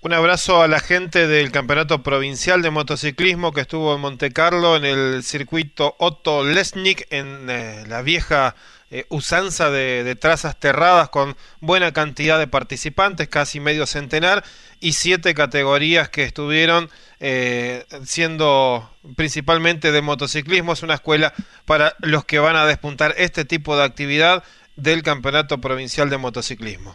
Un abrazo a la gente del Campeonato Provincial de Motociclismo que estuvo en Monte Carlo en el circuito Otto Lesnik en eh, la vieja eh, usanza de, trazas terradas con buena cantidad de participantes, casi medio centenar, y siete categorías que estuvieron eh, siendo principalmente de motociclismo. Es una escuela para los que van a despuntar este tipo de actividad del Campeonato Provincial de Motociclismo.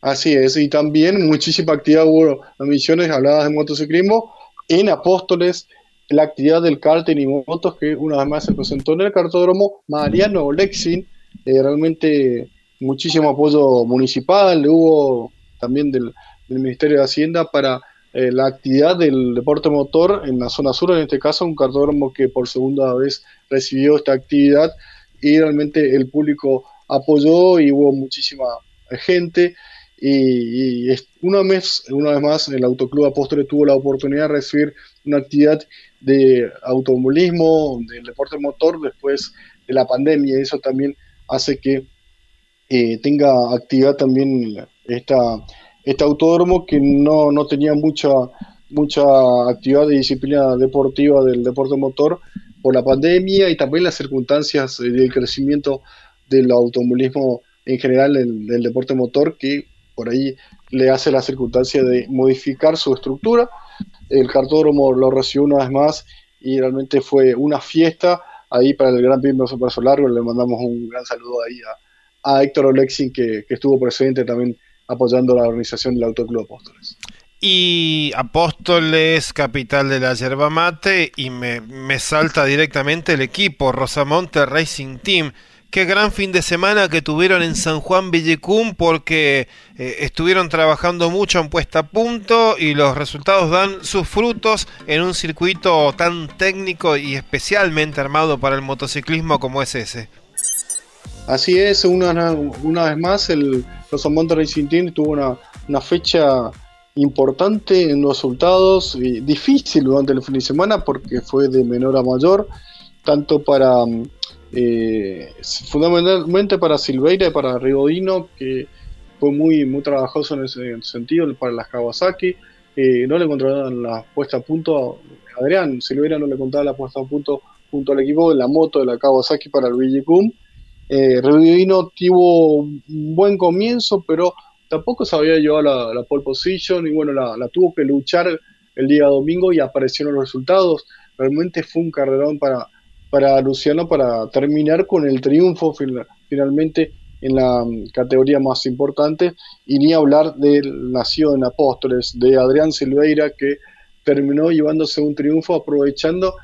Así es, y también muchísima actividad hubo misiones habladas de motociclismo en Apóstoles, la actividad del karting y motos que una vez más se presentó en el cartódromo Mariano Lexin, eh, realmente muchísimo apoyo municipal, hubo también del, Ministerio de Hacienda para eh, la actividad del deporte motor en la zona sur, en este caso un cartódromo que por segunda vez recibió esta actividad y realmente el público apoyó y hubo muchísima gente. Y, una, vez, una vez más el Autoclub Apóstoles tuvo la oportunidad de recibir una actividad de automovilismo, del deporte motor después de la pandemia. y Eso también hace que eh, tenga actividad también esta, este autódromo que no, no tenía mucha, mucha actividad de disciplina deportiva del deporte motor por la pandemia y también las circunstancias del crecimiento del automovilismo en general del deporte motor que por ahí le hace la circunstancia de modificar su estructura el cartódromo lo recibió una vez más y realmente fue una fiesta ahí para el Gran Premio Super Largo. Le mandamos un gran saludo ahí a, Héctor Olexin, que, estuvo presente también apoyando la organización del Autoclub Apóstoles. Y Apóstoles, capital de la yerba mate, y me, me salta directamente el equipo, Rosamonte Racing Team qué gran fin de semana que tuvieron en San Juan Villicum porque eh, estuvieron trabajando mucho en puesta a punto y los resultados dan sus frutos en un circuito tan técnico y especialmente armado para el motociclismo como es ese. Así es, una, una vez más el Los Racing Team tuvo una, una fecha importante en los resultados, y difícil durante el fin de semana porque fue de menor a mayor, tanto para eh, fundamentalmente para Silveira y para Rigodino, que fue muy, muy trabajoso en ese sentido, para las Kawasaki. Eh, no le encontraron la puesta a punto a Adrián, Silveira no le contaba la puesta a punto junto al equipo de la moto de la Kawasaki para el Villicum. Eh, Rigodino tuvo un buen comienzo, pero tampoco sabía llevar la, la pole position y bueno, la, la tuvo que luchar el día domingo y aparecieron los resultados. Realmente fue un carrerón para, para Luciano para terminar con el triunfo finalmente en la mm, categoría más importante. Y ni hablar del nacido en Apóstoles, de Adrián Silveira que terminó llevándose un triunfo aprovechando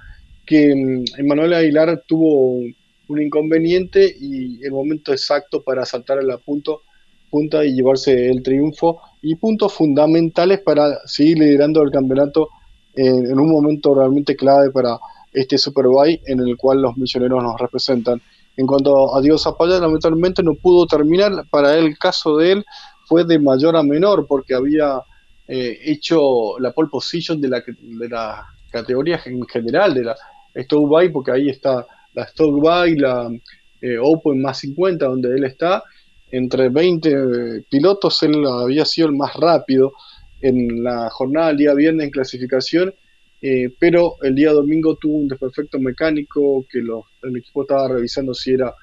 que mm, Emanuel Aguilar tuvo un inconveniente y el momento exacto para saltar a la punto, punta y llevarse el triunfo. Y puntos fundamentales para seguir liderando el campeonato en, en un momento realmente clave para este Superbike en el cual los misioneros nos representan. En cuanto a Dios Zapata, lamentablemente no pudo terminar. Para él, el caso de él fue de mayor a menor porque había eh, hecho la pole position de la, de la categoría en general, de la Stoke Bike, porque ahí está la Stoke Bike, la eh, Open más 50, donde él está. Entre 20 pilotos, él había sido el más rápido en la jornada del día viernes en clasificación eh, pero el día domingo tuvo un desperfecto mecánico que el equipo estaba revisando si era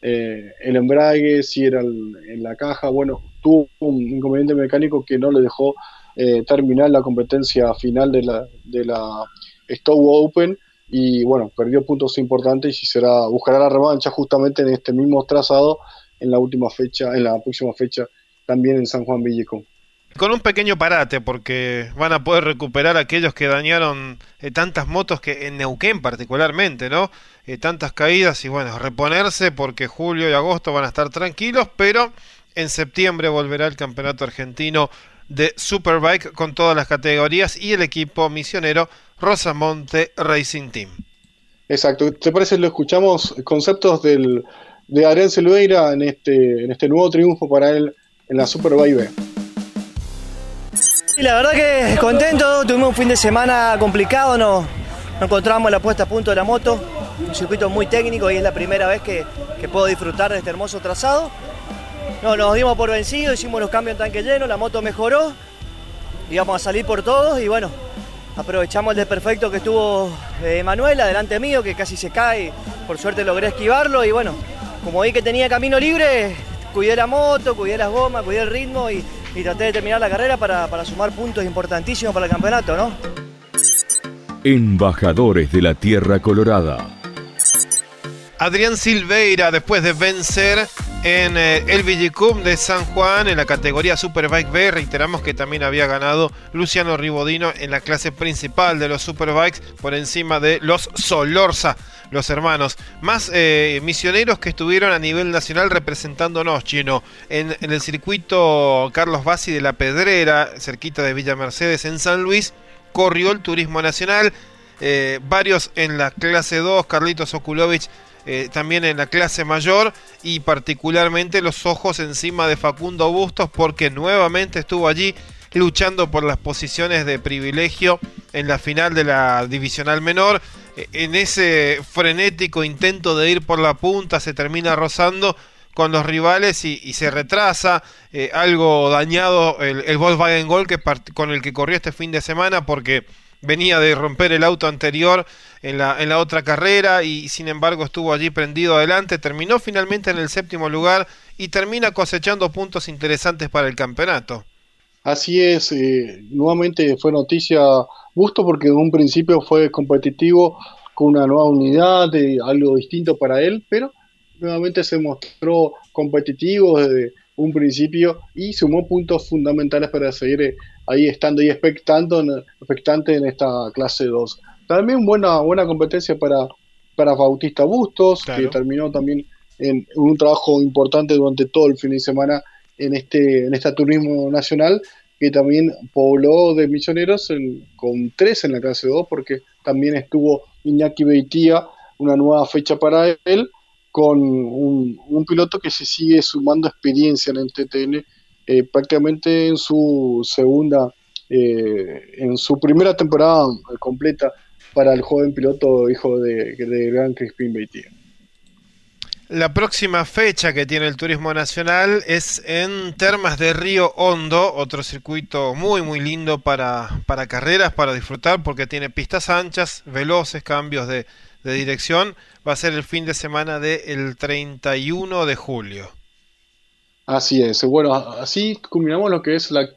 eh, el embrague, si era en la caja. Bueno, tuvo un inconveniente mecánico que no le dejó eh, terminar la competencia final de la, de la Stowe Open y bueno, perdió puntos importantes y será buscará la revancha justamente en este mismo trazado en la última fecha, en la próxima fecha también en San Juan Villicón. Con un pequeño parate porque van a poder recuperar aquellos que dañaron eh, tantas motos que en Neuquén particularmente, ¿no? Eh, tantas caídas y bueno, reponerse porque julio y agosto van a estar tranquilos, pero en septiembre volverá el campeonato argentino de Superbike con todas las categorías y el equipo misionero Rosamonte Racing Team. Exacto, ¿te parece lo escuchamos conceptos del, de Adrián Silveira en este, en este nuevo triunfo para él en la Superbike B? Y la verdad que contento, tuvimos un fin de semana complicado, no, encontramos la puesta a punto de la moto, un circuito muy técnico y es la primera vez que, que puedo disfrutar de este hermoso trazado. No, nos dimos por vencidos, hicimos los cambios en tanque lleno, la moto mejoró, íbamos a salir por todos y bueno, aprovechamos el desperfecto que estuvo eh, Manuela delante mío, que casi se cae, por suerte logré esquivarlo y bueno, como vi que tenía camino libre, cuidé la moto, cuidé las gomas, cuidé el ritmo y, y traté de terminar la carrera para, para sumar puntos importantísimos para el campeonato, ¿no? Embajadores de la Tierra Colorada. Adrián Silveira, después de vencer en eh, el Villicum de San Juan en la categoría Superbike B, reiteramos que también había ganado Luciano Ribodino en la clase principal de los Superbikes por encima de los Solorza, los hermanos. Más eh, misioneros que estuvieron a nivel nacional representándonos, chino, en, el circuito Carlos Bassi de la Pedrera, cerquita de Villa Mercedes en San Luis, corrió el Turismo Nacional. Eh, varios en la clase 2, Carlitos Okulovich eh, también en la clase mayor y particularmente los ojos encima de Facundo Bustos porque nuevamente estuvo allí luchando por las posiciones de privilegio en la final de la divisional menor. En ese frenético intento de ir por la punta se termina rozando con los rivales y, se retrasa. Eh, algo dañado el, el Volkswagen Gol que con el que corrió este fin de semana porque venía de romper el auto anterior en la, en la otra carrera y sin embargo estuvo allí prendido adelante, terminó finalmente en el séptimo lugar y termina cosechando puntos interesantes para el campeonato. Así es, eh, nuevamente fue noticia gusto porque en un principio fue competitivo con una nueva unidad, de algo distinto para él, pero nuevamente se mostró competitivo desde un principio y sumó puntos fundamentales para seguir eh, ahí estando y expectando, expectante en esta clase 2. También buena, buena competencia para, para Bautista Bustos, que terminó también en un trabajo importante durante todo el fin de semana en este, en este turismo nacional, que también pobló de misioneros con tres en la clase 2, porque también estuvo Iñaki Beitía, una nueva fecha para él, con un, piloto que se sigue sumando experiencia en el TTN eh, prácticamente en su segunda, eh, en su primera temporada completa para el joven piloto hijo de, de Gran Crispin Beitia. La próxima fecha que tiene el Turismo Nacional es en Termas de Río Hondo, otro circuito muy muy lindo para, para carreras, para disfrutar, porque tiene pistas anchas, veloces, cambios de, de dirección. Va a ser el fin de semana del 31 de julio. Así es. Bueno, así culminamos lo que es la,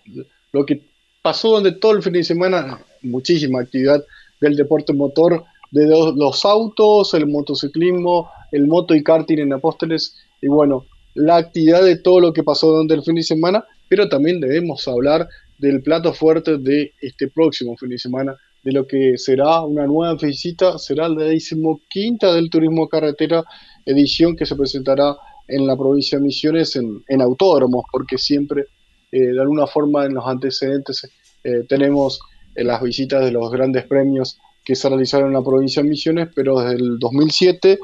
lo que pasó donde todo el fin de semana, muchísima actividad del deporte motor, de los, autos, el motociclismo, el moto y karting en Apóstoles, y bueno, la actividad de todo lo que pasó durante el fin de semana, pero también debemos hablar del plato fuerte de este próximo fin de semana, de lo que será una nueva visita, será la decimoquinta del Turismo Carretera, edición que se presentará en la provincia de Misiones en, en autódromos, porque siempre eh, de alguna forma en los antecedentes eh, tenemos eh, las visitas de los grandes premios que se realizaron en la provincia de Misiones, pero desde el 2007,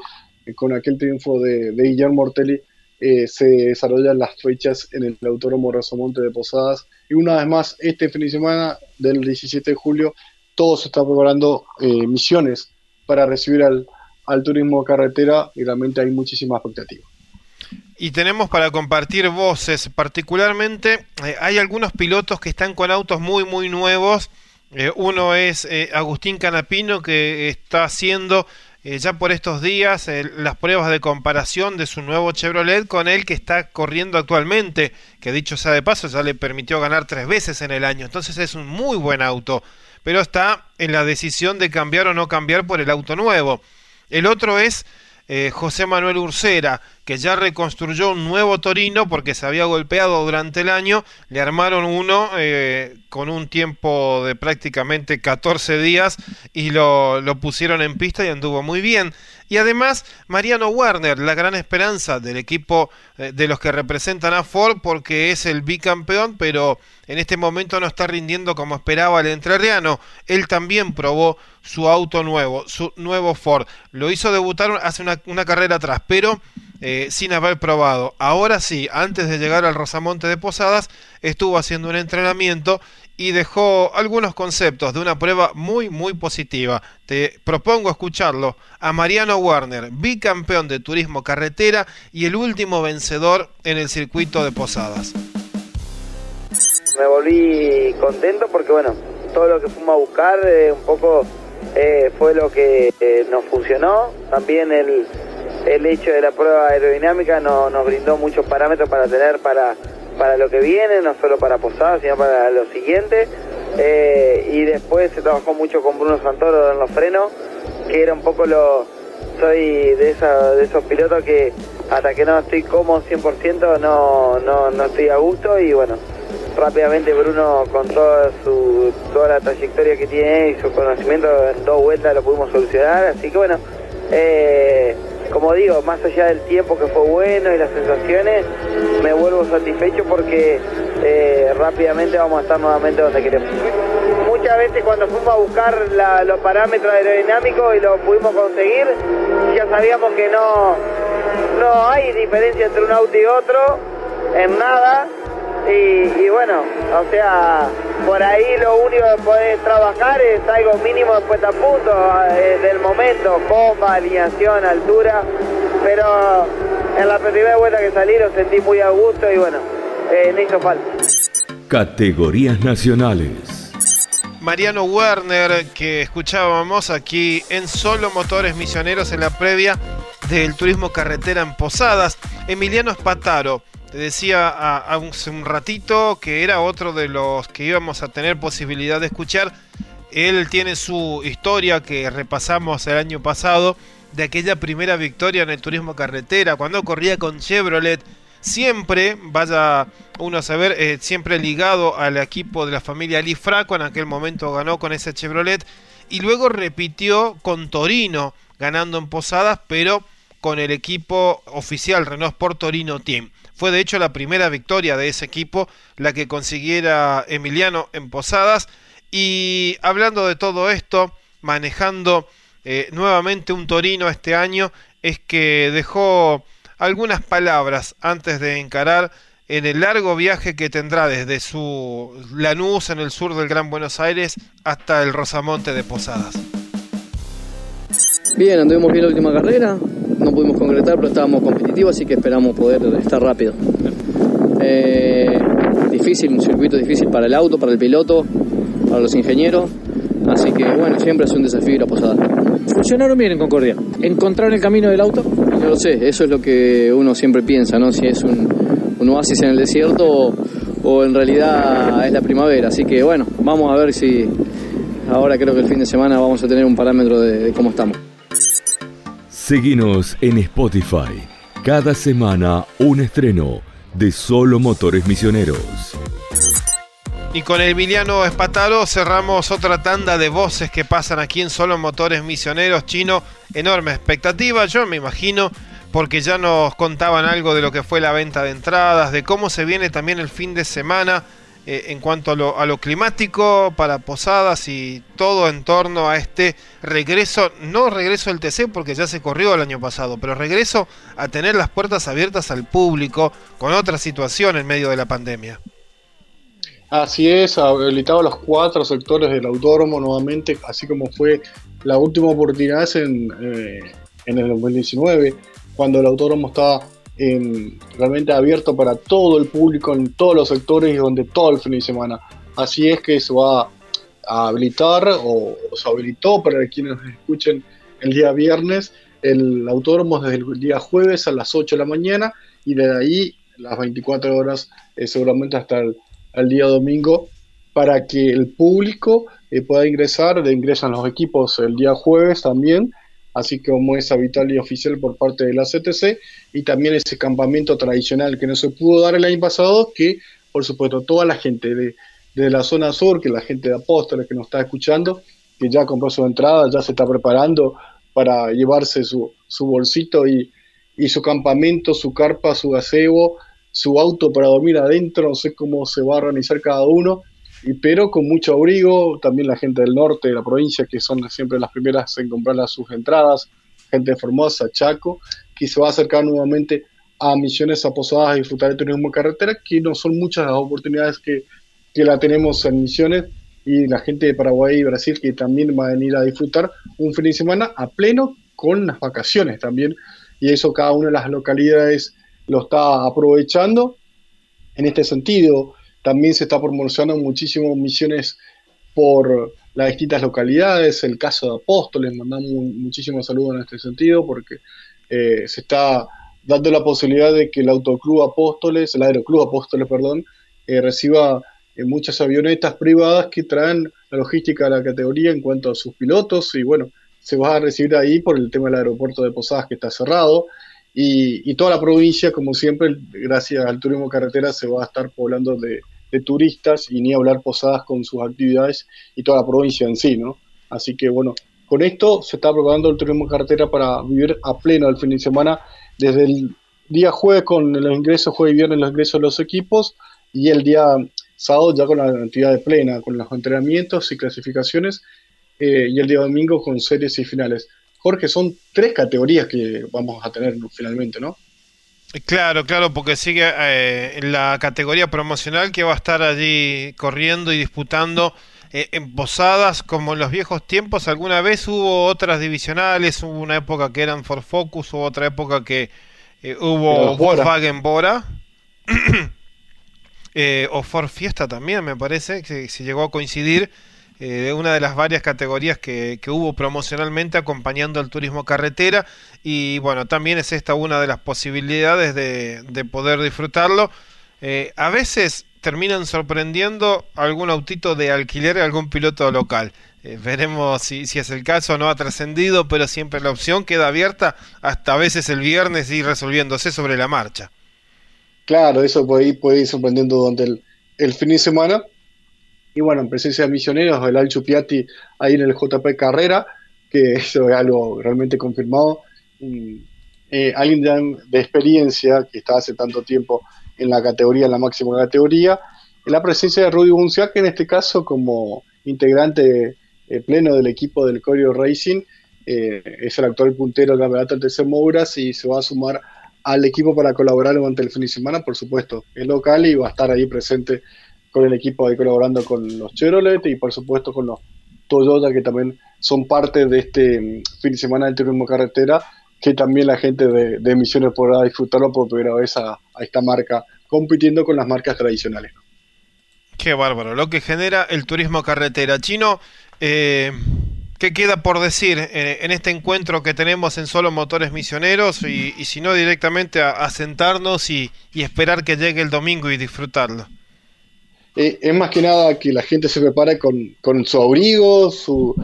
con aquel triunfo de, de Guillermo Ortelli, se desarrollan las fechas en el Autódromo Razomonte de Posadas. Y una vez más, este fin de semana del 17 de julio, todo se está preparando Misiones para recibir al, al turismo carretera y realmente hay muchísima expectativa. Y tenemos para compartir voces, particularmente eh, hay algunos pilotos que están con autos muy muy nuevos. Eh, uno es eh, Agustín Canapino que está haciendo ya por estos días las pruebas de comparación de su nuevo Chevrolet con el que está corriendo actualmente, que dicho sea de paso ya le permitió ganar tres veces en el año. Entonces es un muy buen auto, pero está en la decisión de cambiar o no cambiar por el auto nuevo. El otro es José Manuel Ursera, que ya reconstruyó un nuevo Torino porque se había golpeado durante el año, le armaron uno eh, con un tiempo de prácticamente 14 días y lo, lo pusieron en pista y anduvo muy bien. Y además, Mariano Werner, la gran esperanza del equipo eh, de los que representan a Ford, porque es el bicampeón, pero en este momento no está rindiendo como esperaba el entrerriano. Él también probó su auto nuevo, su nuevo Ford. Lo hizo debutar hace una, una carrera atrás, pero eh, sin haber probado. Ahora sí, antes de llegar al Rosamonte de Posadas, estuvo haciendo un entrenamiento y dejó algunos conceptos de una prueba muy muy positiva. Te propongo escucharlo a Mariano Werner, bicampeón de turismo carretera y el último vencedor en el circuito de Posadas. Me volví contento porque bueno, todo lo que fuimos a buscar eh, un poco eh, fue lo que eh, nos funcionó. También el, el hecho de la prueba aerodinámica no, nos brindó muchos parámetros para tener para para lo que viene, no solo para Posadas, sino para lo siguiente. Eh, y después se trabajó mucho con Bruno Santoro en los frenos, que era un poco lo... Soy de, esa, de esos pilotos que hasta que no estoy cómodo 100% no, no, no estoy a gusto y bueno, rápidamente Bruno con toda su toda la trayectoria que tiene y su conocimiento en dos vueltas lo pudimos solucionar, así que bueno, eh, como digo, más allá del tiempo que fue bueno y las sensaciones, me vuelvo satisfecho porque eh, rápidamente vamos a estar nuevamente donde queremos. Muchas veces cuando fuimos a buscar los parámetros aerodinámicos y lo pudimos conseguir, ya sabíamos que no, no hay diferencia entre un auto y otro en nada y, bueno, o sea, por ahí lo único que podés trabajar es algo mínimo de puesta a punto eh, del momento, bomba, alineación, altura, pero en la primera vuelta que salí lo sentí muy a gusto y bueno, eh, no hizo falta. Categorías nacionales. Mariano Werner, que escuchábamos aquí en Solo Motores Misioneros en la previa del Turismo Carretera en Posadas. Emiliano Spataro, te decía hace un ratito que era otro de los que íbamos a tener posibilidad de escuchar. Él tiene su historia que repasamos el año pasado de aquella primera victoria en el turismo carretera, cuando corría con Chevrolet, siempre, vaya uno a saber, eh, siempre ligado al equipo de la familia Lee en aquel momento ganó con ese Chevrolet, y luego repitió con Torino, ganando en Posadas, pero con el equipo oficial Renault Sport Torino Team. Fue de hecho la primera victoria de ese equipo la que consiguiera Emiliano en Posadas. Y hablando de todo esto, manejando eh, nuevamente un Torino este año, es que dejó algunas palabras antes de encarar en el largo viaje que tendrá desde su Lanús en el sur del Gran Buenos Aires hasta el Rosamonte de Posadas. Bien, anduvimos bien la última carrera, no pudimos concretar, pero estábamos competitivos, así que esperamos poder estar rápido. Eh, difícil, un circuito difícil para el auto, para el piloto, para los ingenieros, así que bueno, siempre es un desafío ir a Posada. ¿Funcionaron bien en Concordia? ¿Encontraron el camino del auto? No lo sé, eso es lo que uno siempre piensa, ¿no? Si es un, oasis en el desierto o, en realidad es la primavera, así que bueno, vamos a ver si ahora creo que el fin de semana vamos a tener un parámetro de cómo estamos. Seguinos en Spotify. Cada semana un estreno de Solo Motores Misioneros. Y con Emiliano Espataro cerramos otra tanda de voces que pasan aquí en Solo Motores Misioneros Chino. Enorme expectativa, yo me imagino, porque ya nos contaban algo de lo que fue la venta de entradas, de cómo se viene también el fin de semana eh, en cuanto a lo, climático para Posadas y todo en torno a este regreso, no regreso al TC porque ya se corrió el año pasado, pero regreso a tener las puertas abiertas al público con otra situación en medio de la pandemia. Así es, habilitado los cuatro sectores del autódromo nuevamente, así como fue la última oportunidad en, eh, en el 2019, cuando el autódromo estaba realmente abierto para todo el público en todos los sectores y donde todo el fin de semana. Así es que se va a habilitar o, se habilitó para quienes escuchen el día viernes el autódromo desde el día jueves a las 8 de la mañana y de ahí las 24 horas eh, seguramente hasta el, día domingo para que el público eh, pueda ingresar, ingresan los equipos el día jueves también así como es habitual y oficial por parte de la CTC, y también ese campamento tradicional que no se pudo dar el año pasado, que por supuesto toda la gente de, de la zona sur, que la gente de Apóstoles que nos está escuchando, que ya compró su entrada, ya se está preparando para llevarse su, su bolsito y, y su campamento, su carpa, su gazebo, su auto para dormir adentro, no sé cómo se va a organizar cada uno, pero con mucho abrigo, también la gente del norte de la provincia, que son siempre las primeras en comprar sus entradas, gente de Formosa, Chaco, que se va a acercar nuevamente a Misiones, a Posadas, a disfrutar de turismo de carretera, que no son muchas las oportunidades que, que la tenemos en Misiones, y la gente de Paraguay y Brasil que también va a venir a disfrutar un fin de semana a pleno con las vacaciones también, y eso cada una de las localidades lo está aprovechando. En este sentido, también se está promocionando muchísimo misiones por las distintas localidades, el caso de Apóstoles, mandamos muchísimos saludos en este sentido porque eh, se está dando la posibilidad de que el Autoclub Apóstoles, el Aeroclub Apóstoles, perdón, eh, reciba eh, muchas avionetas privadas que traen la logística a la categoría en cuanto a sus pilotos y bueno, se va a recibir ahí por el tema del aeropuerto de Posadas que está cerrado y, toda la provincia, como siempre, gracias al turismo carretera, se va a estar poblando de, turistas y ni hablar Posadas con sus actividades y toda la provincia en sí, ¿no? Así que bueno, con esto se está preparando el turismo carretera para vivir a pleno el fin de semana, desde el día jueves con los ingresos, jueves y viernes los ingresos de los equipos, y el día sábado ya con la actividad de plena, con los entrenamientos y clasificaciones, eh, y el día domingo con series y finales. Jorge, son tres categorías que vamos a tener finalmente, ¿no? Claro, claro, porque sigue eh, la categoría promocional que va a estar allí corriendo y disputando eh, en posadas como en los viejos tiempos. Alguna vez hubo otras divisionales, hubo una época que eran For Focus, hubo otra época que eh, hubo Volkswagen Bora. o For Fiesta también, me parece, que se llegó a coincidir eh, una de las varias categorías que, hubo promocionalmente acompañando al turismo carretera y bueno, también es esta una de las posibilidades de, poder disfrutarlo. Eh, a veces terminan sorprendiendo algún autito de alquiler, algún piloto local. Eh, veremos si, si, es el caso, no ha trascendido, pero siempre la opción queda abierta hasta a veces el viernes ir resolviéndose sobre la marcha. Claro, eso puede ir, puede ir sorprendiendo durante el, el fin de semana y bueno, en presencia de misioneros, el Alcho Piatti ahí en el JP Carrera, que eso es algo realmente confirmado. Eh, alguien de, experiencia, que está hace tanto tiempo en la categoría, en la máxima categoría, en la presencia de Rudy Bunciak, que en este caso como integrante eh, pleno del equipo del Corio Racing, eh, es el actual puntero del campeonato de TC Mouras y se va a sumar al equipo para colaborar durante el fin de semana, por supuesto, es local y va a estar ahí presente con el equipo ahí colaborando con los Chevrolet y por supuesto con los Toyota que también son parte de este mm, fin de semana del turismo carretera que también la gente de, de Misiones podrá disfrutarlo por primera vez a, esta marca compitiendo con las marcas tradicionales. Qué bárbaro, lo que genera el turismo carretera. Chino, eh, ¿qué queda por decir en, este encuentro que tenemos en Solo Motores Misioneros y, si no directamente a, sentarnos y, esperar que llegue el domingo y disfrutarlo? Eh, es más que nada que la gente se prepare con, su abrigo, su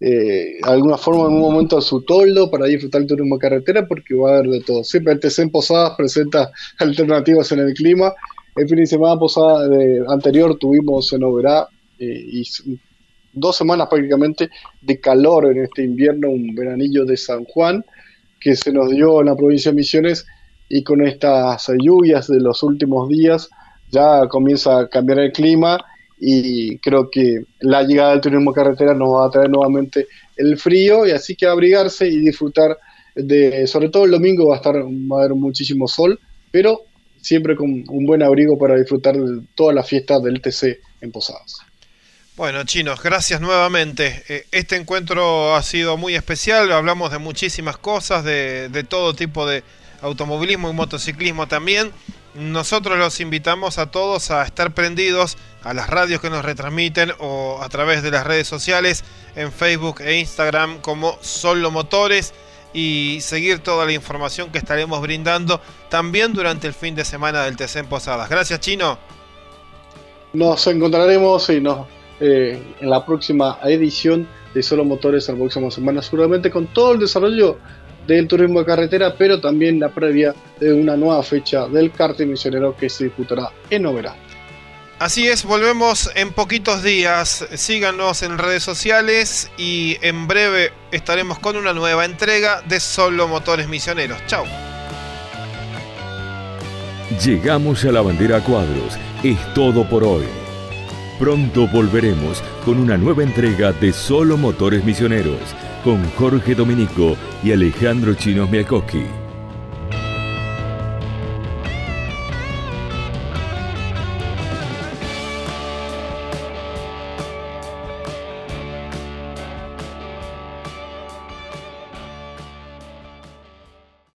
eh, alguna forma en un momento su toldo para disfrutar el turismo carretera porque va a haber de todo. Siempre el TC en Posadas presenta alternativas en el clima. El fin de semana posada de, anterior tuvimos en Oberá eh, y dos semanas prácticamente de calor en este invierno, un veranillo de San Juan que se nos dio en la provincia de Misiones y con estas lluvias de los últimos días ya comienza a cambiar el clima y creo que la llegada del turismo carretera nos va a traer nuevamente el frío y así que abrigarse y disfrutar de, sobre todo el domingo va a estar, haber muchísimo sol, pero siempre con un buen abrigo para disfrutar de toda la fiesta del TC en Posadas. Bueno, chinos, gracias nuevamente. Eh, este encuentro ha sido muy especial, hablamos de muchísimas cosas, de, de todo tipo de automovilismo y motociclismo también. Nosotros los invitamos a todos a estar prendidos a las radios que nos retransmiten o a través de las redes sociales en Facebook e Instagram como Solo Motores y seguir toda la información que estaremos brindando también durante el fin de semana del TC en Posadas. Gracias, Chino. Nos encontraremos y eh, en la próxima edición de Solo Motores la próxima semana, seguramente con todo el desarrollo del turismo de carretera, pero también la previa de una nueva fecha del karting misionero que se disputará en Oberá. Así es, volvemos en poquitos días. Síganos en redes sociales y en breve estaremos con una nueva entrega de Solo Motores Misioneros. Chao. Llegamos a la bandera a cuadros. Es todo por hoy. Pronto volveremos con una nueva entrega de Solo Motores Misioneros con Jorge Dominico y Alejandro Chinos Mialkowski.